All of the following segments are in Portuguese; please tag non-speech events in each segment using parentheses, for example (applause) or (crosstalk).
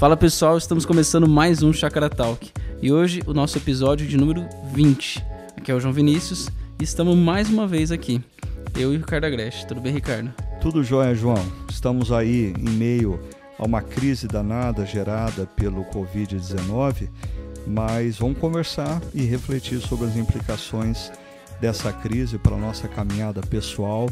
Fala pessoal, estamos começando mais um Chakra Talk e hoje o nosso episódio de número 20. Aqui é o João Vinícius e estamos mais uma vez aqui, eu e o Ricardo Agreste. Tudo bem, Ricardo? Tudo jóia, João. Estamos aí em meio a uma crise danada gerada pelo Covid-19, mas vamos conversar e refletir sobre as implicações dessa crise para a nossa caminhada pessoal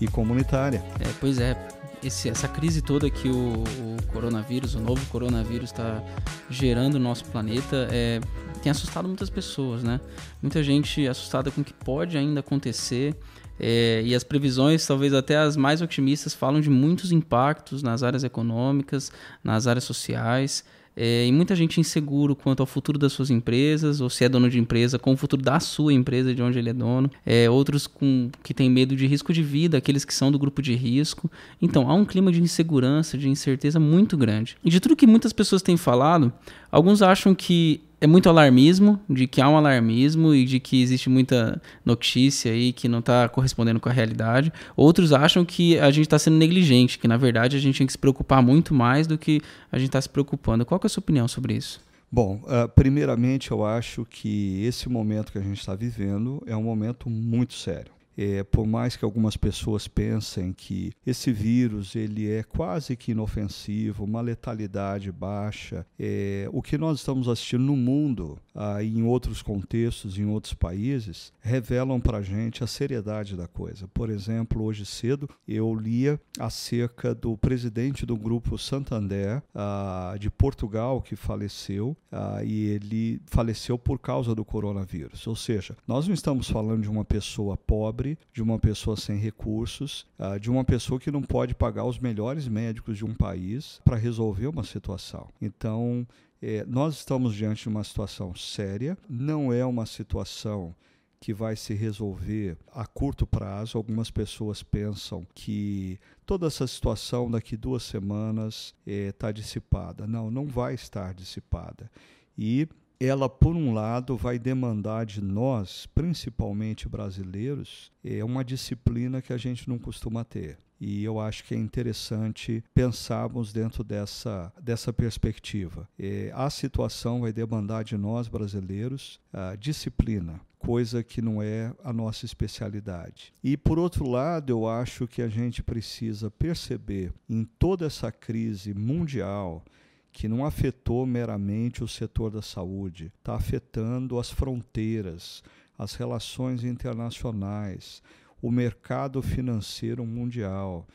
e comunitária. É, pois é, esse, essa crise toda que o, o, coronavírus, o novo coronavírus está gerando no nosso planeta, é, tem assustado muitas pessoas, né? Muita gente assustada com o que pode ainda acontecer. É, e as previsões, talvez até as mais otimistas, falam de muitos impactos nas áreas econômicas, nas áreas sociais. É, e muita gente inseguro quanto ao futuro das suas empresas, ou se é dono de empresa, com o futuro da sua empresa, de onde ele é dono. É, outros com, que têm medo de risco de vida, aqueles que são do grupo de risco. Então, há um clima de insegurança, de incerteza muito grande. E de tudo que muitas pessoas têm falado, alguns acham que é muito alarmismo, de que há um alarmismo e de que existe muita notícia aí que não está correspondendo com a realidade. Outros acham que a gente está sendo negligente, que na verdade a gente tem que se preocupar muito mais do que a gente está se preocupando. Qual é a sua opinião sobre isso? Bom, uh, primeiramente eu acho que esse momento que a gente está vivendo é um momento muito sério. É, por mais que algumas pessoas pensem que esse vírus ele é quase que inofensivo, uma letalidade baixa, é, o que nós estamos assistindo no mundo, ah, em outros contextos, em outros países, revelam para a gente a seriedade da coisa. Por exemplo, hoje cedo eu lia acerca do presidente do grupo Santander ah, de Portugal que faleceu ah, e ele faleceu por causa do coronavírus. Ou seja, nós não estamos falando de uma pessoa pobre pobre, de uma pessoa sem recursos, uh, de uma pessoa que não pode pagar os melhores médicos de um país para resolver uma situação. Então, eh, nós estamos diante de uma situação séria, não é uma situação que vai se resolver a curto prazo. Algumas pessoas pensam que toda essa situação daqui duas semanas está eh, dissipada. Não, não vai estar dissipada. E ela, por um lado, vai demandar de nós, principalmente brasileiros, é uma disciplina que a gente não costuma ter. E eu acho que é interessante pensarmos dentro dessa, dessa perspectiva. É, a situação vai demandar de nós, brasileiros, disciplina, coisa que não é a nossa especialidade. E, por outro lado, eu acho que a gente precisa perceber em toda essa crise mundial que não afetou meramente o setor da saúde, está afetando as fronteiras, as relações internacionais, o mercado financeiro mundial,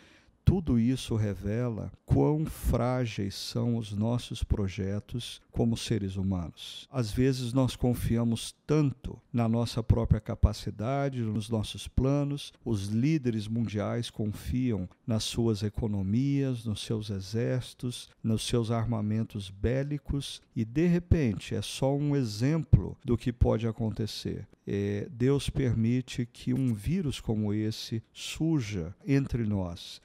tudo isso revela quão frágeis são os nossos projetos como seres humanos. Às vezes nós confiamos tanto na nossa própria capacidade, nos nossos planos, os líderes mundiais confiam nas suas economias, nos seus exércitos, nos seus armamentos bélicos e de repente é só um exemplo do que pode acontecer. É, Deus permite que um vírus como esse surja entre nós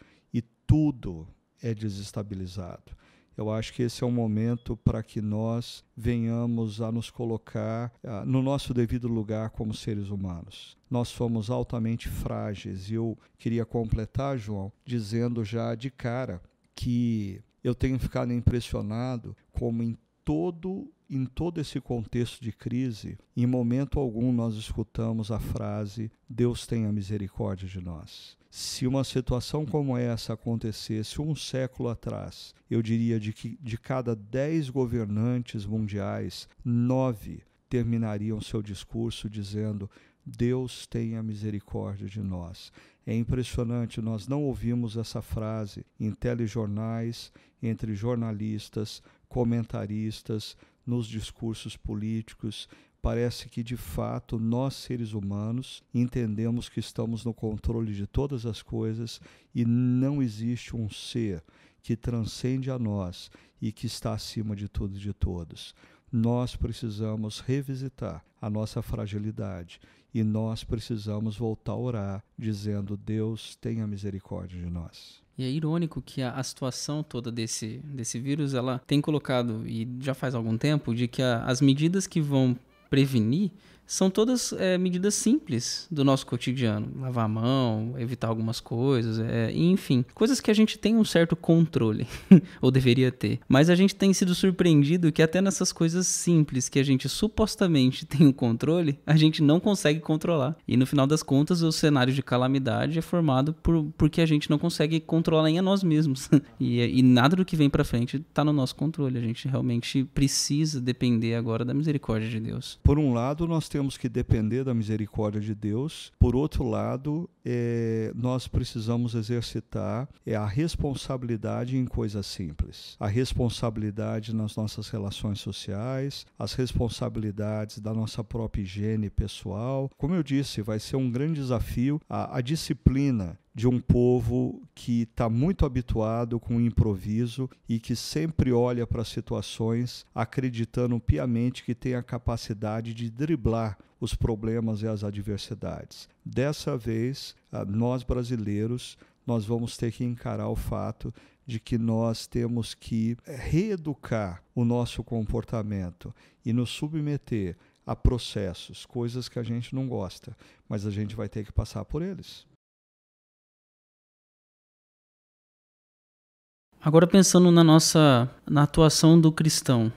tudo é desestabilizado. Eu acho que esse é um momento para que nós venhamos a nos colocar uh, no nosso devido lugar como seres humanos. Nós somos altamente frágeis e eu queria completar, João, dizendo já de cara que eu tenho ficado impressionado como em todo em todo esse contexto de crise, em momento algum nós escutamos a frase Deus tenha misericórdia de nós. Se uma situação como essa acontecesse um século atrás, eu diria de que de cada dez governantes mundiais, nove terminariam seu discurso dizendo Deus tenha misericórdia de nós. É impressionante, nós não ouvimos essa frase em telejornais, entre jornalistas, comentaristas, nos discursos políticos, parece que de fato nós seres humanos entendemos que estamos no controle de todas as coisas e não existe um ser que transcende a nós e que está acima de tudo e de todos. Nós precisamos revisitar a nossa fragilidade e nós precisamos voltar a orar, dizendo: Deus, tenha misericórdia de nós. E é irônico que a, a, situação toda desse, desse vírus, ela tem colocado, e já faz algum tempo, de que a, as medidas que vão prevenir são todas é, medidas simples do nosso cotidiano. Lavar a mão, evitar algumas coisas, é, enfim, coisas que a gente tem um certo controle, (laughs) ou deveria ter. Mas a gente tem sido surpreendido que até nessas coisas simples que a gente supostamente (laughs) tem o um controle, a gente não consegue controlar. E no final das contas, o cenário de calamidade é formado por porque a gente não consegue controlar nem a nós mesmos. (laughs) e, e nada do que vem para frente está no nosso controle. A gente realmente precisa depender agora da misericórdia de Deus. Por um lado, nós temos que depender da misericórdia de Deus. Por outro lado, é, nós precisamos exercitar é, a responsabilidade em coisas simples. A responsabilidade nas nossas relações sociais, as responsabilidades da nossa própria higiene pessoal. Como eu disse, vai ser um grande desafio a, a disciplina de um povo que está muito habituado com o improviso e que sempre olha para situações acreditando piamente que tem a capacidade de driblar os problemas e as adversidades. Dessa vez, ah, nós brasileiros, nós vamos ter que encarar o fato de que nós temos que reeducar o nosso comportamento e nos submeter a processos, coisas que a gente não gosta, mas a gente vai ter que passar por eles. Agora pensando na nossa na atuação do cristão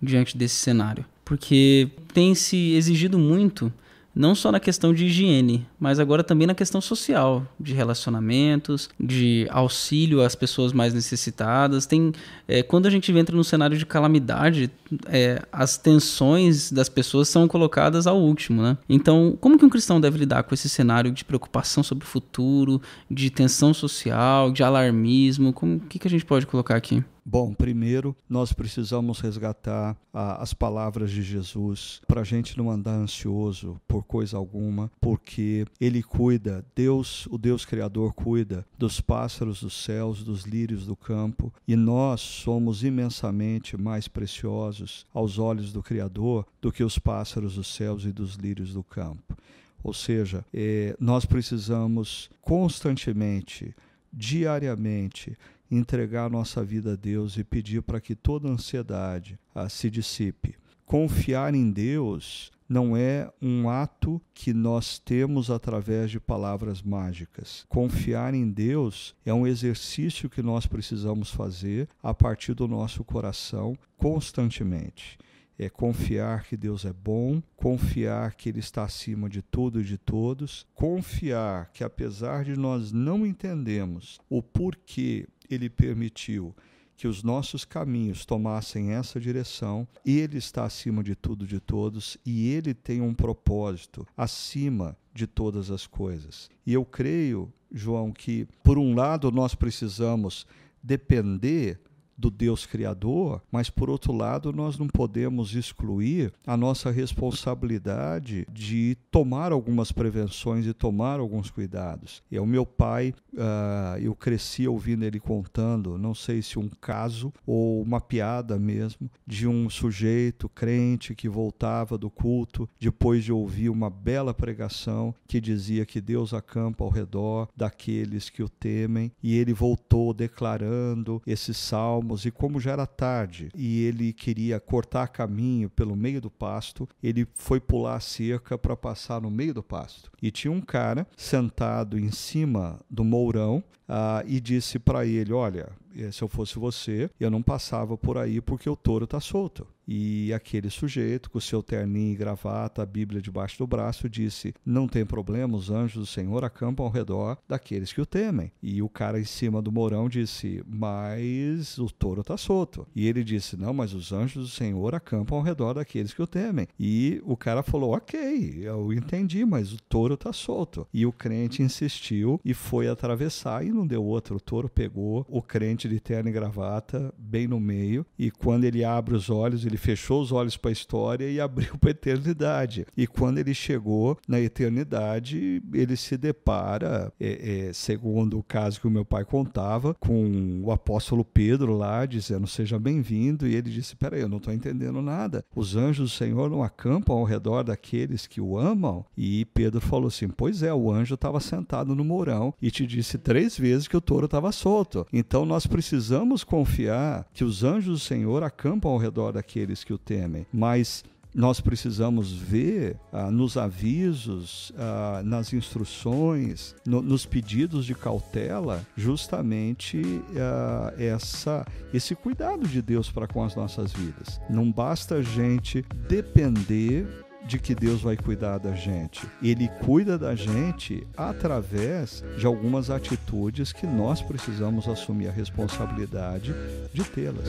diante desse cenário, porque tem se exigido muito não só na questão de higiene, mas agora também na questão social, de relacionamentos, de auxílio às pessoas mais necessitadas. Tem, é, quando a gente entra no cenário de calamidade, é, as tensões das pessoas são colocadas ao último, né? Então, como que um cristão deve lidar com esse cenário de preocupação sobre o futuro, de tensão social, de alarmismo? Como que, que a gente pode colocar aqui? Bom, primeiro nós precisamos resgatar a, as palavras de Jesus para a gente não andar ansioso por coisa alguma, porque Ele cuida, Deus, o Deus Criador, cuida dos pássaros dos céus, dos lírios do campo, e nós somos imensamente mais preciosos aos olhos do Criador do que os pássaros dos céus e dos lírios do campo. Ou seja, eh, nós precisamos constantemente, diariamente, entregar a nossa vida a Deus e pedir para que toda ansiedade ah, se dissipe. Confiar em Deus não é um ato que nós temos através de palavras mágicas. Confiar em Deus é um exercício que nós precisamos fazer a partir do nosso coração constantemente é confiar que Deus é bom, confiar que Ele está acima de tudo e de todos, confiar que apesar de nós não entendemos o porquê Ele permitiu que os nossos caminhos tomassem essa direção, Ele está acima de tudo de todos e Ele tem um propósito acima de todas as coisas. E eu creio, João, que por um lado nós precisamos depender do Deus Criador, mas por outro lado, nós não podemos excluir a nossa responsabilidade de tomar algumas prevenções e tomar alguns cuidados. E o meu pai, uh, eu cresci ouvindo ele contando, não sei se um caso ou uma piada mesmo, de um sujeito crente que voltava do culto depois de ouvir uma bela pregação que dizia que Deus acampa ao redor daqueles que o temem, e ele voltou declarando esse salmo e como já era tarde e ele queria cortar caminho pelo meio do pasto, ele foi pular a cerca para passar no meio do pasto. E tinha um cara sentado em cima do mourão uh, e disse para ele: Olha, se eu fosse você, eu não passava por aí porque o touro está solto. E aquele sujeito, com seu terninho e gravata, a Bíblia debaixo do braço, disse: Não tem problema, os anjos do Senhor acampam ao redor daqueles que o temem. E o cara em cima do morão disse: Mas o touro está solto. E ele disse: Não, mas os anjos do Senhor acampam ao redor daqueles que o temem. E o cara falou: Ok, eu entendi, mas o touro está solto. E o crente insistiu e foi atravessar e não deu outro. O touro pegou o crente de terno e gravata bem no meio. E quando ele abre os olhos, ele fechou os olhos para a história e abriu para a eternidade. E quando ele chegou na eternidade, ele se depara, é, é, segundo o caso que o meu pai contava, com o apóstolo Pedro lá dizendo: Seja bem-vindo. E ele disse: Peraí, eu não estou entendendo nada. Os anjos do Senhor não acampam ao redor daqueles que o amam? E Pedro falou assim: Pois é, o anjo estava sentado no mourão e te disse três vezes que o touro estava solto. Então nós precisamos confiar que os anjos do Senhor acampam ao redor daqueles aqueles que o temem. Mas nós precisamos ver ah, nos avisos, ah, nas instruções, no, nos pedidos de cautela, justamente ah, essa, esse cuidado de Deus para com as nossas vidas. Não basta a gente depender de que Deus vai cuidar da gente. Ele cuida da gente através de algumas atitudes que nós precisamos assumir a responsabilidade de tê-las.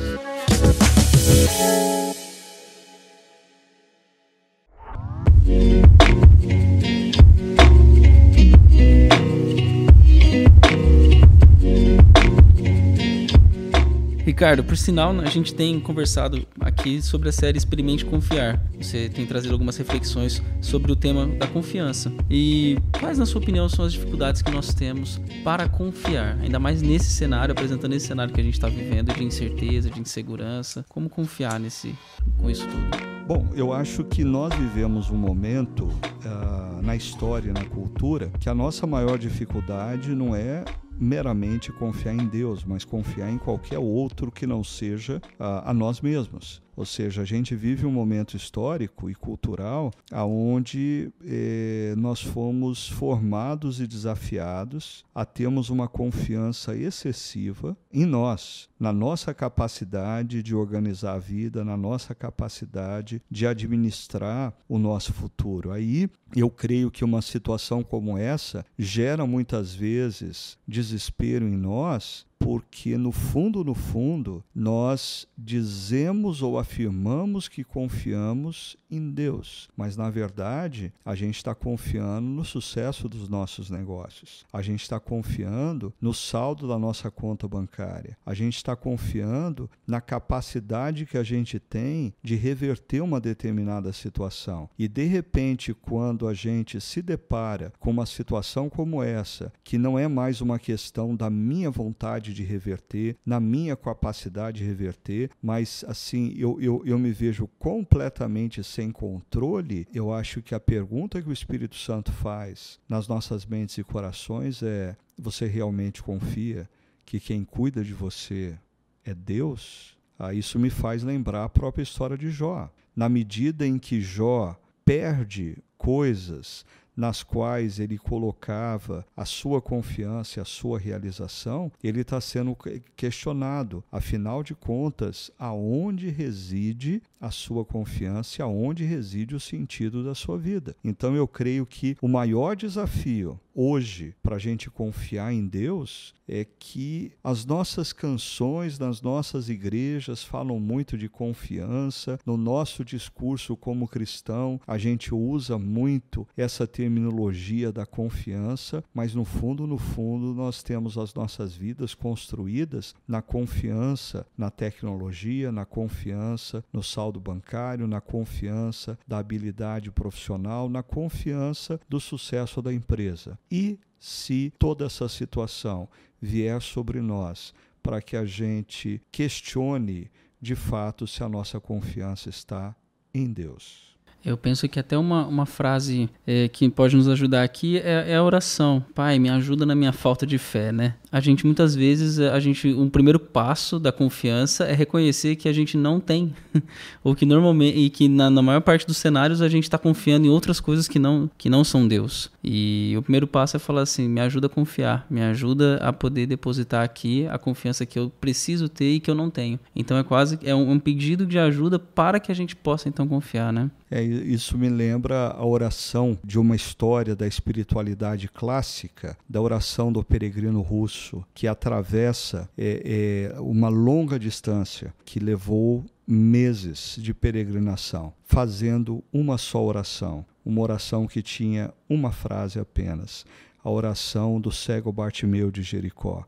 Ricardo, por sinal, a gente tem conversado aqui sobre a série Experimente Confiar. Você tem trazido algumas reflexões sobre o tema da confiança. E quais, na sua opinião, são as dificuldades que nós temos para confiar? Ainda mais nesse cenário, apresentando esse cenário que a gente está vivendo de incerteza, de insegurança. Como confiar nesse, com isso tudo? Bom, eu acho que nós vivemos um momento uh, na história, na cultura, que a nossa maior dificuldade não é meramente confiar em Deus, mas confiar em qualquer outro que não seja a, a nós mesmos. Ou seja, a gente vive um momento histórico e cultural aonde eh, nós fomos formados e desafiados a termos uma confiança excessiva em nós, na nossa capacidade de organizar a vida, na nossa capacidade de administrar o nosso futuro. Aí eu creio que uma situação como essa gera muitas vezes desespero em nós, porque no fundo, no fundo, nós dizemos ou afirmamos que confiamos em Deus, mas na verdade a gente está confiando no sucesso dos nossos negócios, a gente está confiando no saldo da nossa conta bancária, a gente está confiando na capacidade que a gente tem de reverter uma determinada situação. E de repente, quando a gente se depara com uma situação como essa, que não é mais uma questão da minha vontade de reverter, na minha capacidade de reverter, mas assim, eu, eu, eu me vejo completamente sem controle. Eu acho que a pergunta que o Espírito Santo faz nas nossas mentes e corações é: você realmente confia que quem cuida de você é Deus? Ah, isso me faz lembrar a própria história de Jó. Na medida em que Jó perde coisas, nas quais ele colocava a sua confiança e a sua realização, ele está sendo questionado. Afinal de contas, aonde reside a sua confiança e aonde reside o sentido da sua vida? Então eu creio que o maior desafio hoje para a gente confiar em Deus é que as nossas canções nas nossas igrejas falam muito de confiança. No nosso discurso como cristão, a gente usa muito essa terminologia da confiança, mas no fundo, no fundo, nós temos as nossas vidas construídas na confiança na tecnologia, na confiança no saldo bancário, na confiança da habilidade profissional, na confiança do sucesso da empresa. E se toda essa situação vier sobre nós para que a gente questione de fato se a nossa confiança está em Deus. Eu penso que até uma, uma frase é, que pode nos ajudar aqui é, é, a oração. Pai, me ajuda na minha falta de fé, né? A gente muitas vezes, a gente, um primeiro passo da confiança é reconhecer que a gente não tem, (laughs) ou que normalmente e que na, na maior parte dos cenários a gente está confiando em outras coisas que não que não são Deus. E o primeiro passo é falar assim: me ajuda a confiar, me ajuda a poder depositar aqui a confiança que eu preciso ter e que eu não tenho. Então é quase é um, um pedido de ajuda para que a gente possa então confiar, né? É, isso me lembra a oração de uma história da espiritualidade clássica, da oração do peregrino russo, que atravessa é, é, uma longa distância, que levou meses de peregrinação, fazendo uma só oração, uma oração que tinha uma frase apenas, a oração do cego Bartimeu de Jericó.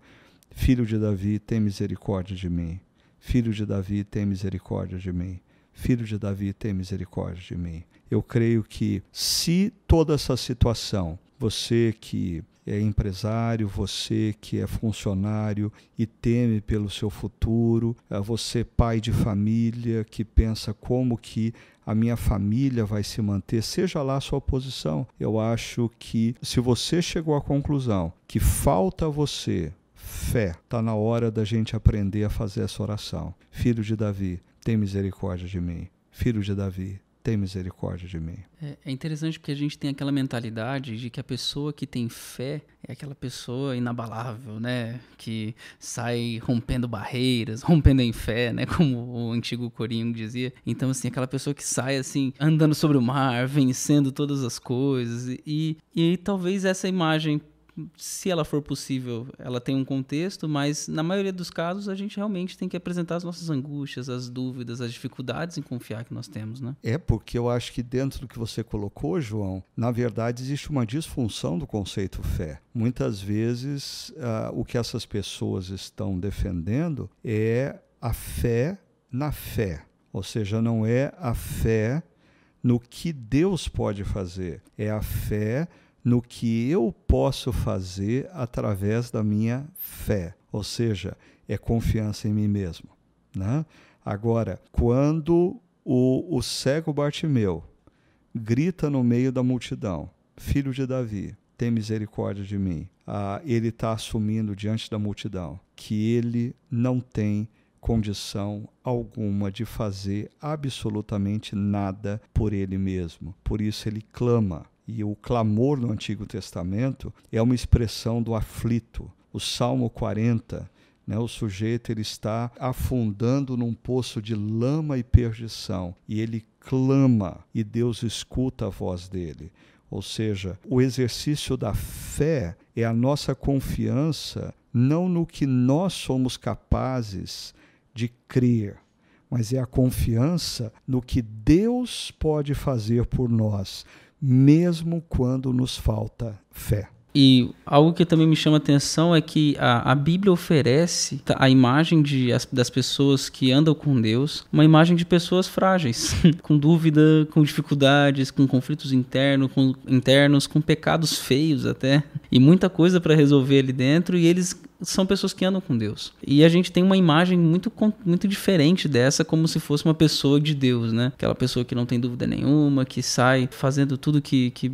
Filho de Davi, tem misericórdia de mim. Filho de Davi, tem misericórdia de mim. Filho de Davi, tem misericórdia de mim. Eu creio que se toda essa situação, você que é empresário, você que é funcionário e teme pelo seu futuro, é você pai de família que pensa como que a minha família vai se manter, seja lá a sua posição. Eu acho que se você chegou à conclusão que falta a você fé, está na hora da gente aprender a fazer essa oração. Filho de Davi, tem misericórdia de mim. Filho de Davi, tem misericórdia de mim. É, é, interessante porque a gente tem aquela mentalidade de que a pessoa que tem fé é aquela pessoa inabalável, né? Que sai rompendo barreiras, (laughs) rompendo em fé, né? Como o antigo Corinho dizia. Então, assim, aquela pessoa que sai, assim, andando sobre o mar, vencendo todas as coisas. E, e talvez essa imagem se ela for possível, ela tem um contexto, mas na maioria dos casos a gente realmente tem que apresentar as nossas angústias, as dúvidas, as dificuldades em confiar que nós temos, né? É, porque eu acho que dentro do que você colocou, João, na verdade existe uma disfunção do conceito fé. Muitas vezes uh, o que essas pessoas estão defendendo é a fé na fé, ou seja, não é a fé no que Deus pode fazer, é a fé no que eu posso fazer através da minha fé, ou seja, é confiança em mim mesmo. Né? Agora, quando o, o cego Bartimeu grita no meio da multidão: Filho de Davi, tem misericórdia de mim. Ah, ele está assumindo diante da multidão que ele não tem condição alguma de fazer absolutamente nada por ele mesmo. Por isso ele clama e o clamor no Antigo Testamento é uma expressão do aflito. O Salmo 40, né, o sujeito ele está afundando num poço de lama e perdição e ele clama e Deus escuta a voz dele. Ou seja, o exercício da fé é a nossa confiança não no que nós somos capazes de crer, mas é a confiança no que Deus pode fazer por nós mesmo quando nos falta fé. E algo que também me chama atenção é que a, a Bíblia oferece a imagem de, as, das pessoas que andam com Deus, uma imagem de pessoas frágeis, (laughs) com dúvida, com dificuldades, com conflitos internos, com, internos, com pecados feios até, e muita coisa para resolver ali dentro, e eles são pessoas que andam com Deus. E a gente tem uma imagem muito, muito diferente dessa, como se fosse uma pessoa de Deus, né? Aquela pessoa que não tem dúvida nenhuma, que sai fazendo tudo que. que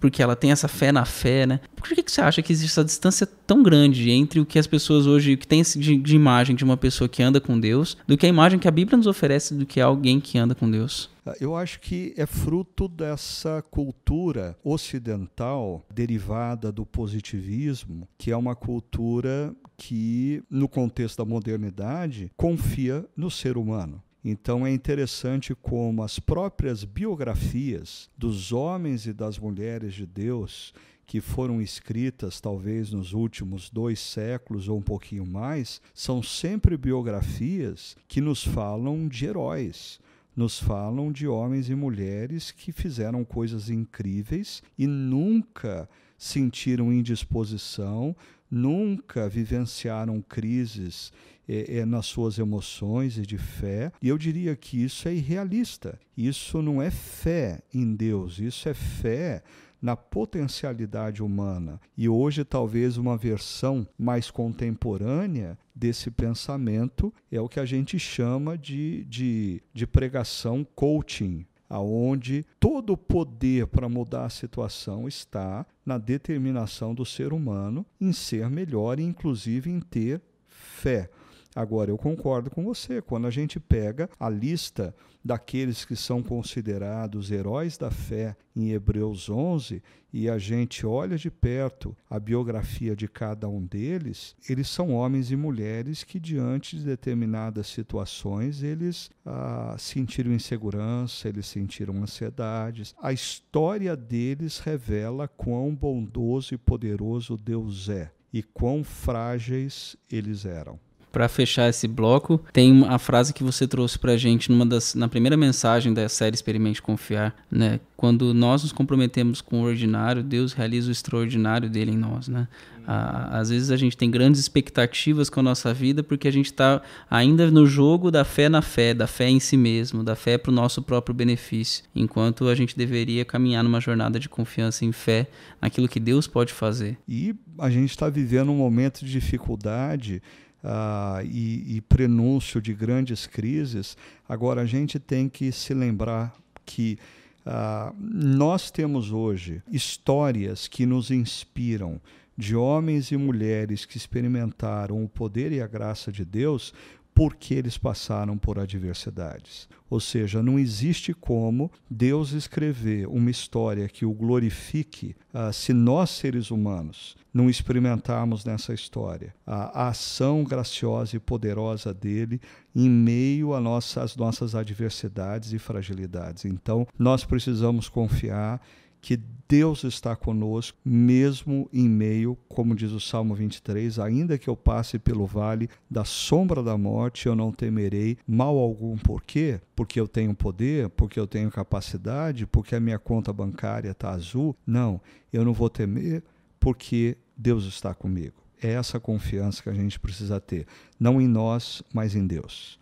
porque ela tem essa fé na fé, né? Por que, que você acha que existe essa distância tão grande entre o que as pessoas hoje. que tem de, de imagem de uma pessoa que anda com Deus, do que a imagem que a Bíblia nos oferece do que é alguém que anda com Deus? Eu acho que é fruto dessa cultura ocidental derivada do positivismo, que é uma cultura que, no contexto da modernidade, confia no ser humano. Então é interessante como as próprias biografias dos homens e das mulheres de Deus que foram escritas talvez nos últimos dois séculos ou um pouquinho mais, são sempre biografias que nos falam de heróis, nos falam de homens e mulheres que fizeram coisas incríveis e nunca sentiram indisposição, nunca vivenciaram crises é, é, nas suas emoções e de fé. E eu diria que isso é irrealista. Isso não é fé em Deus, isso é fé na potencialidade humana. E hoje, talvez, uma versão mais contemporânea desse pensamento é o que a gente chama de, de, de pregação coaching, aonde todo o poder para mudar a situação está na determinação do ser humano em ser melhor e inclusive em ter fé. Agora, eu concordo com você, quando a gente pega a lista daqueles que são considerados heróis da fé em Hebreus 11 e a gente olha de perto a biografia de cada um deles, eles são homens e mulheres que, diante de determinadas situações, eles ah, sentiram insegurança, eles sentiram ansiedades. A história deles revela quão bondoso e poderoso Deus é e quão frágeis eles eram para fechar esse bloco, tem a frase que você trouxe pra gente numa das, na primeira mensagem da série Experimente Confiar, né? Quando nós nos comprometemos com o ordinário, Deus realiza o extraordinário dele em nós, né? às vezes a gente tem grandes expectativas com a nossa vida porque a gente está ainda no jogo da fé na fé, da fé em si mesmo, da fé para o nosso próprio benefício, enquanto a gente deveria caminhar numa jornada de confiança em fé naquilo que Deus pode fazer. E a gente está vivendo um momento de dificuldade uh, e, e prenúncio de grandes crises, agora a gente tem que se lembrar que uh, nós temos hoje histórias que nos inspiram de homens e mulheres que experimentaram o poder e a graça de Deus porque eles passaram por adversidades. Ou seja, não existe como Deus escrever uma história que o glorifique uh, se nós, seres humanos, não experimentarmos nessa história a, a ação graciosa e poderosa dele em meio às nossas, nossas adversidades e fragilidades. Então, nós precisamos confiar que Deus está conosco, mesmo em meio, como diz o Salmo 23, ainda que eu passe pelo vale da sombra da morte, eu não temerei mal algum. Por quê? Porque eu tenho poder, porque eu tenho capacidade, porque a minha conta bancária está azul. Não, eu não vou temer porque Deus está comigo. É essa confiança que a gente precisa ter, não em nós, mas em Deus.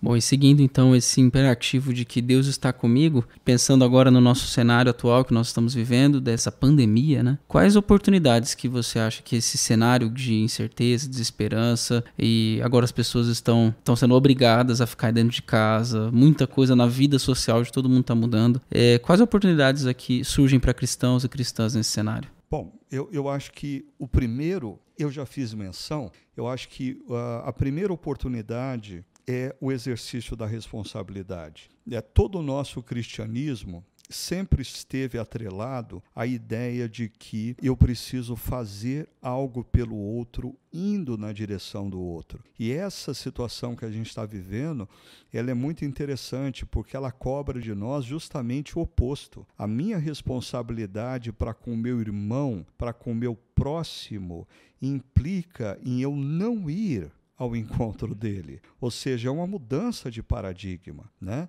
Bom, e seguindo então esse imperativo de que Deus está comigo, pensando agora no nosso cenário atual que nós estamos vivendo, dessa pandemia, né? Quais oportunidades que você acha que esse cenário de incerteza, desesperança e agora as pessoas estão, estão sendo obrigadas a ficar dentro de casa, muita coisa na vida social de todo mundo está mudando. É, quais oportunidades aqui surgem para cristãos e cristãs nesse cenário? Bom, eu, eu acho que o primeiro, eu já fiz menção, eu acho que uh, a primeira oportunidade é o exercício da responsabilidade. É todo o nosso cristianismo sempre esteve atrelado à ideia de que eu preciso fazer algo pelo outro, indo na direção do outro. E essa situação que a gente está vivendo, ela é muito interessante porque ela cobra de nós justamente o oposto. A minha responsabilidade para com meu irmão, para com meu próximo, implica em eu não ir ao encontro dele. Ou seja, é uma mudança de paradigma. Né?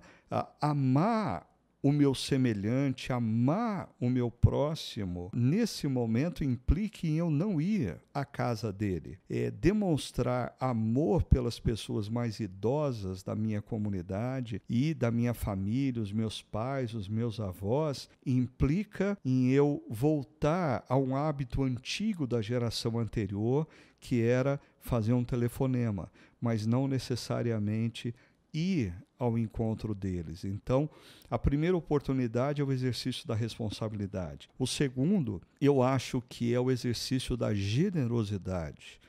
Amar o meu semelhante, amar o meu próximo, nesse momento implica em eu não ir à casa dele. É demonstrar amor pelas pessoas mais idosas da minha comunidade e da minha família, os meus pais, os meus avós, implica em eu voltar a um hábito antigo da geração anterior, que era fazer um telefonema, mas não necessariamente ir ao encontro deles. Então, a primeira oportunidade é o exercício da responsabilidade. O segundo, eu acho que é o exercício da generosidade,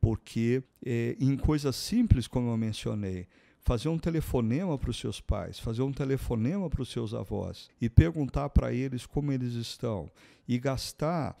porque é, em coisas simples, como eu mencionei, fazer um telefonema para os seus pais, fazer um telefonema para os seus avós e perguntar para eles como eles estão e gastar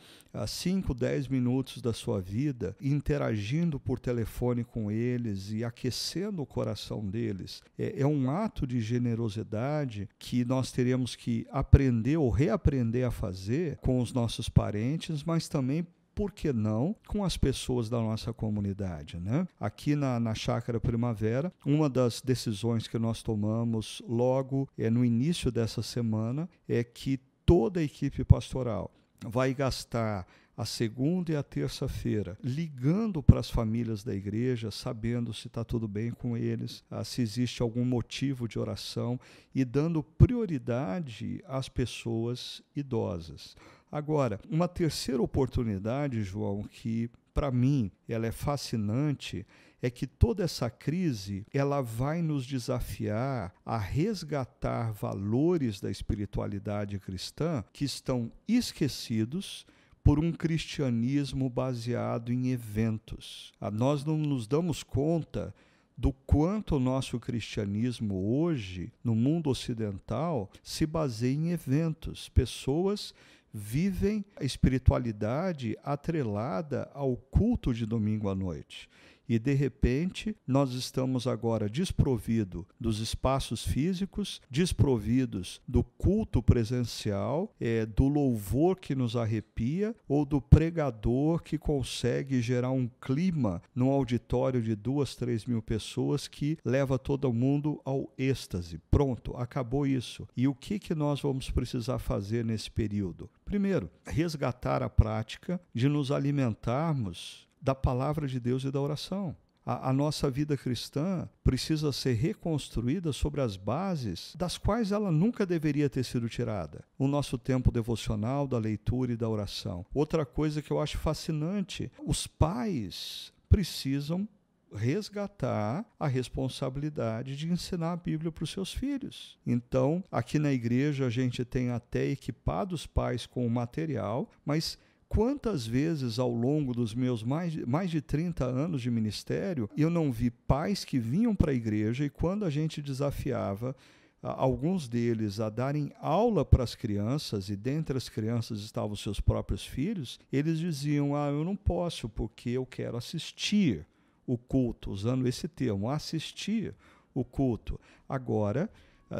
5, uh, 10 minutos da sua vida interagindo por telefone com eles e aquecendo o coração deles. É, é um ato de generosidade que nós teremos que aprender ou reaprender a fazer com os nossos parentes, mas também por que não, com as pessoas da nossa comunidade. Né? Aqui na, na Chácara Primavera, uma das decisões que nós tomamos logo é, no início dessa semana é que toda a equipe pastoral vai gastar a segunda e a terça-feira, ligando para as famílias da igreja, sabendo se está tudo bem com eles, ah, se existe algum motivo de oração e dando prioridade às pessoas idosas. Agora, uma terceira oportunidade, João, que para mim ela é fascinante, é que toda essa crise ela vai nos desafiar a resgatar valores da espiritualidade cristã que estão esquecidos por um cristianismo baseado em eventos. Ah, nós não nos damos conta do quanto o nosso cristianismo hoje, no mundo ocidental, se baseia em eventos, pessoas vivem a espiritualidade atrelada ao culto de domingo à noite. E de repente, nós estamos agora desprovidos dos espaços físicos, desprovidos do culto presencial, é, do louvor que nos arrepia ou do pregador que consegue gerar um clima num auditório de duas, três mil pessoas que leva todo mundo ao êxtase. Pronto, acabou isso. E o que, que nós vamos precisar fazer nesse período? Primeiro, resgatar a prática de nos alimentarmos da palavra de Deus e da oração. A, a, nossa vida cristã precisa ser reconstruída sobre as bases das quais ela nunca deveria ter sido tirada. O nosso tempo devocional, da leitura e da oração. Outra coisa que eu acho fascinante: os pais precisam resgatar a responsabilidade de ensinar a Bíblia para os seus filhos. Então, aqui na igreja a gente tem até equipado os pais com o material, mas Quantas vezes ao longo dos meus mais, mais de 30 anos de ministério eu não vi pais que vinham para a igreja e quando a gente desafiava alguns deles a darem aula para as crianças, e dentre as crianças estavam seus próprios filhos, eles diziam: Ah, eu não posso porque eu quero assistir o culto, usando esse termo, assistir o culto. Agora,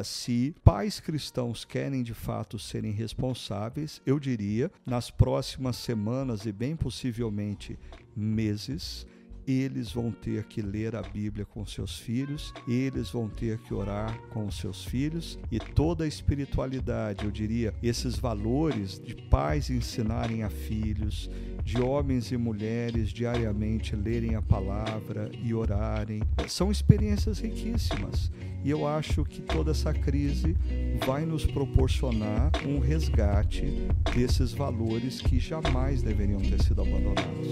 se pais cristãos querem de fato serem responsáveis, eu diria, nas próximas semanas e bem possivelmente meses, eles vão ter que ler a Bíblia com seus filhos, eles vão ter que orar com os seus filhos e toda a espiritualidade, eu diria, esses valores de pais ensinarem a filhos, de homens e mulheres diariamente lerem a palavra e orarem, são experiências riquíssimas. E eu acho que toda essa crise vai nos proporcionar um resgate desses valores que jamais deveriam ter sido abandonados.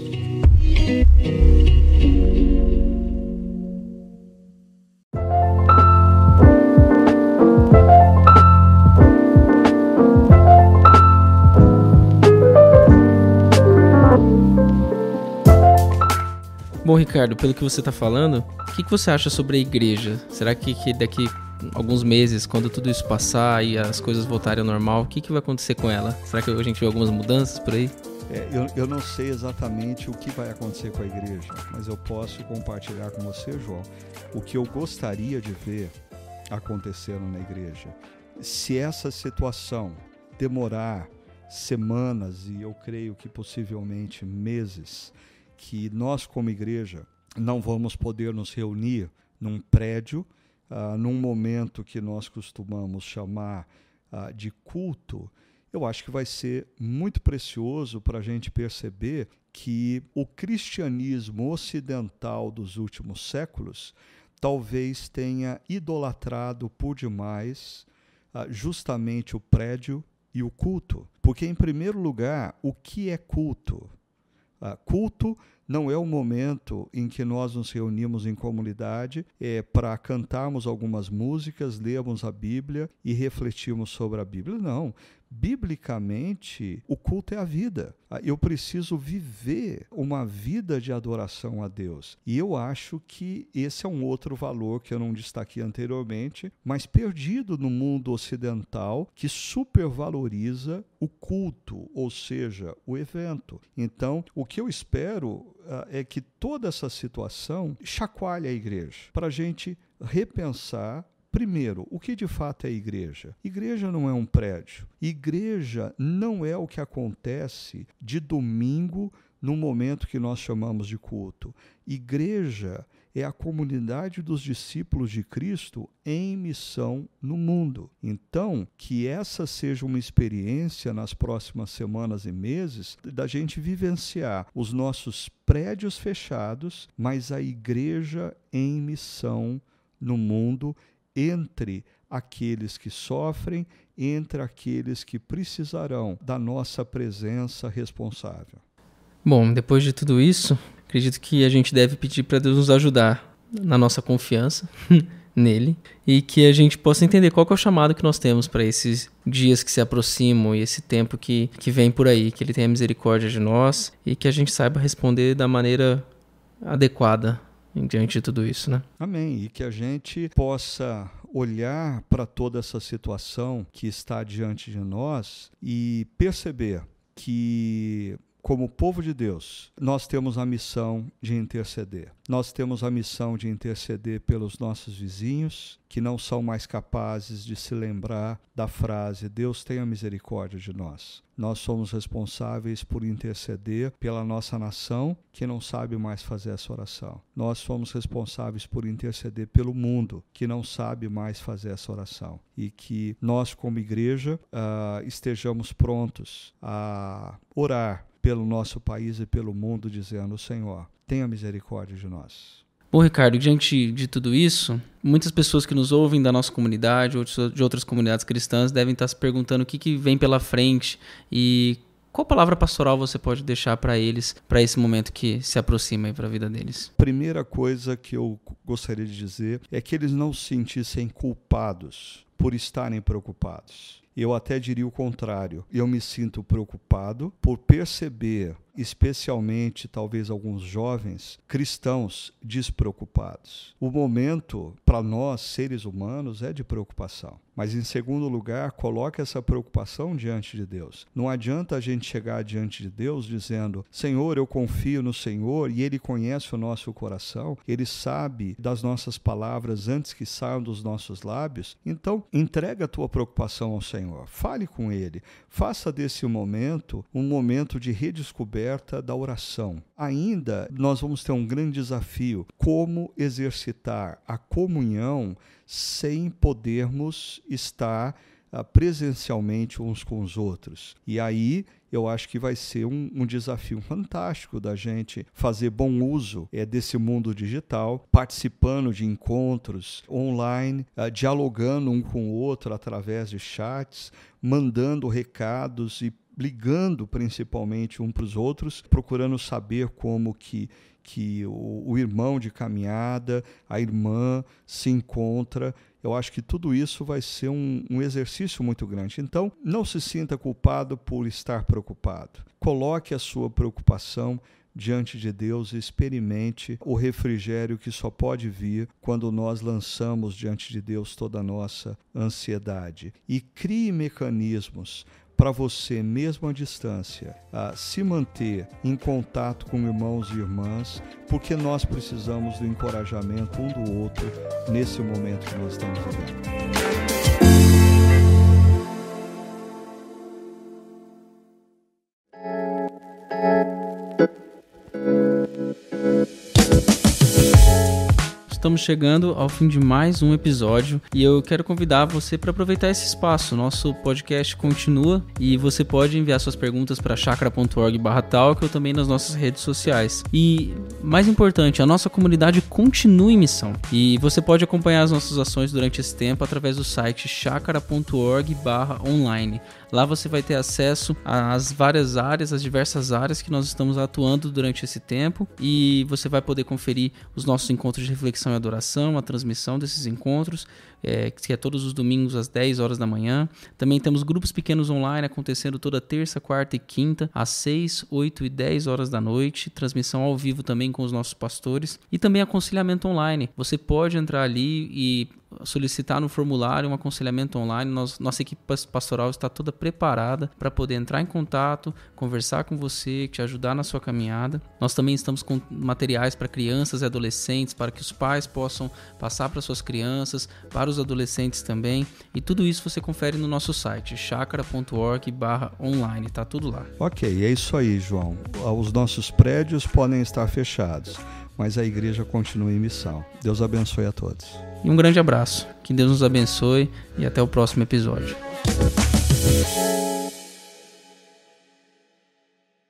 Ricardo, pelo que você está falando, o que, que, você acha sobre a igreja? Será que, que, daqui alguns meses, quando tudo isso passar e as coisas voltarem ao normal, o que, que vai acontecer com ela? Será que a gente vê algumas mudanças por aí? É, eu, eu não sei exatamente o que vai acontecer com a igreja, mas eu posso compartilhar com você, João, o que eu gostaria de ver acontecendo na igreja. Se essa situação demorar semanas e eu creio que possivelmente meses, que nós, como igreja, não vamos poder nos reunir num prédio, uh, num momento que nós costumamos chamar uh, de culto, eu acho que vai ser muito precioso para a gente perceber que o cristianismo ocidental dos últimos séculos talvez tenha idolatrado por demais uh, justamente o prédio e o culto. Porque, em primeiro lugar, o que é culto? Uh, culto não é o momento em que nós nos reunimos em comunidade é, para cantarmos algumas músicas, lermos a Bíblia e refletirmos sobre a Bíblia. Não biblicamente, o culto é a vida. Ah, eu preciso viver uma vida de adoração a Deus. E eu acho que esse é um outro valor que eu não destaquei anteriormente, mas perdido no mundo ocidental que supervaloriza o culto, ou seja, o evento. Então, o que eu espero uh, é que toda essa situação chacoalhe a igreja para a gente repensar Primeiro, o que de fato é igreja? Igreja não é um prédio. Igreja não é o que acontece de domingo no momento que nós chamamos de culto. Igreja é a comunidade dos discípulos de Cristo em missão no mundo. Então, que essa seja uma experiência nas próximas semanas e meses da gente vivenciar os nossos prédios fechados, mas a igreja em missão no mundo entre aqueles que sofrem, entre aqueles que precisarão da nossa presença responsável. Bom, depois de tudo isso, acredito que a gente deve pedir para Deus nos ajudar na nossa confiança (laughs) nele e que a gente possa entender qual é o chamado que nós temos para esses dias que se aproximam e esse tempo que, que vem por aí, que ele tenha misericórdia de nós e que a gente saiba responder da maneira adequada diante de tudo isso, né? Amém. E que a gente possa olhar para toda essa situação que está diante de nós e perceber que como povo de Deus, nós temos a missão de interceder. Nós temos a missão de interceder pelos nossos vizinhos, que não são mais capazes de se lembrar da frase: Deus tenha misericórdia de nós. Nós somos responsáveis por interceder pela nossa nação, que não sabe mais fazer essa oração. Nós somos responsáveis por interceder pelo mundo, que não sabe mais fazer essa oração. E que nós, como igreja, uh, estejamos prontos a orar pelo nosso país e pelo mundo, dizendo: Senhor, tenha misericórdia de nós. Bom, Ricardo, diante de tudo isso, muitas pessoas que nos ouvem da nossa comunidade ou de outras comunidades cristãs devem estar se perguntando o que, que vem pela frente e qual palavra pastoral você pode deixar para eles, para esse momento que se aproxima para a vida deles? Primeira coisa que eu gostaria de dizer é que eles não se sentissem culpados por estarem preocupados Eu até diria o contrário. Eu me sinto preocupado por perceber especialmente talvez alguns jovens cristãos despreocupados. O momento para nós, seres humanos, é de preocupação. Mas, em segundo lugar, coloque essa preocupação diante de Deus. Não adianta a gente chegar diante de Deus dizendo: Senhor, eu confio no Senhor e Ele conhece o nosso coração, Ele sabe das nossas palavras antes que saiam dos nossos lábios. Então, entrega a tua preocupação ao Senhor, fale com Ele, faça desse momento um momento de redescoberta da oração. Ainda nós vamos ter um grande desafio: como exercitar a comunhão sem podermos estar uh, presencialmente uns com os outros. E aí eu acho que vai ser um, um, desafio fantástico da gente fazer bom uso é, desse mundo digital, participando de encontros online, uh, dialogando um com o outro através de chats, mandando recados e ligando principalmente um para os outros, procurando saber como que que o, o irmão de caminhada, a irmã se encontra. Eu acho que tudo isso vai ser um, um exercício muito grande. Então, não se sinta culpado por estar preocupado. Coloque a sua preocupação diante de Deus e experimente o refrigério que só pode vir quando nós lançamos diante de Deus toda a nossa ansiedade. E crie mecanismos para você, mesmo à distância, a se manter em contato com irmãos e irmãs, porque nós precisamos do encorajamento um do outro nesse momento que nós estamos vivendo. Estamos chegando ao fim de mais um episódio e eu quero convidar você para aproveitar esse espaço. Nosso podcast continua e você pode enviar suas perguntas para chakra.org/talk ou também nas nossas redes sociais. E mais importante, a nossa comunidade continua em missão e você pode acompanhar as nossas ações durante esse tempo através do site chakra.org/online. Lá você vai ter acesso às várias áreas, às diversas áreas que nós estamos atuando durante esse tempo e você vai poder conferir os nossos encontros de reflexão e adoração, a transmissão desses encontros, é, que é todos os domingos às 10 horas da manhã. Também temos grupos pequenos online acontecendo toda terça, quarta e quinta, às 6, 8 e 10 horas da noite. Transmissão ao vivo também com os nossos pastores. E também aconselhamento online. Você pode entrar ali e solicitar no formulário um aconselhamento online. Nós, nossa equipe pastoral está toda preparada para poder entrar em contato, conversar com você, te ajudar na sua caminhada. Nós também estamos com materiais para crianças e adolescentes, para que os pais possam passar para suas crianças, para os adolescentes também. E tudo isso você confere no nosso site, chakra.org/online. Tá tudo lá. Ok, é isso aí, João. Os nossos prédios podem estar fechados mas a igreja continua em missão. Deus abençoe a todos. E um grande abraço. Que Deus nos abençoe e até o próximo episódio.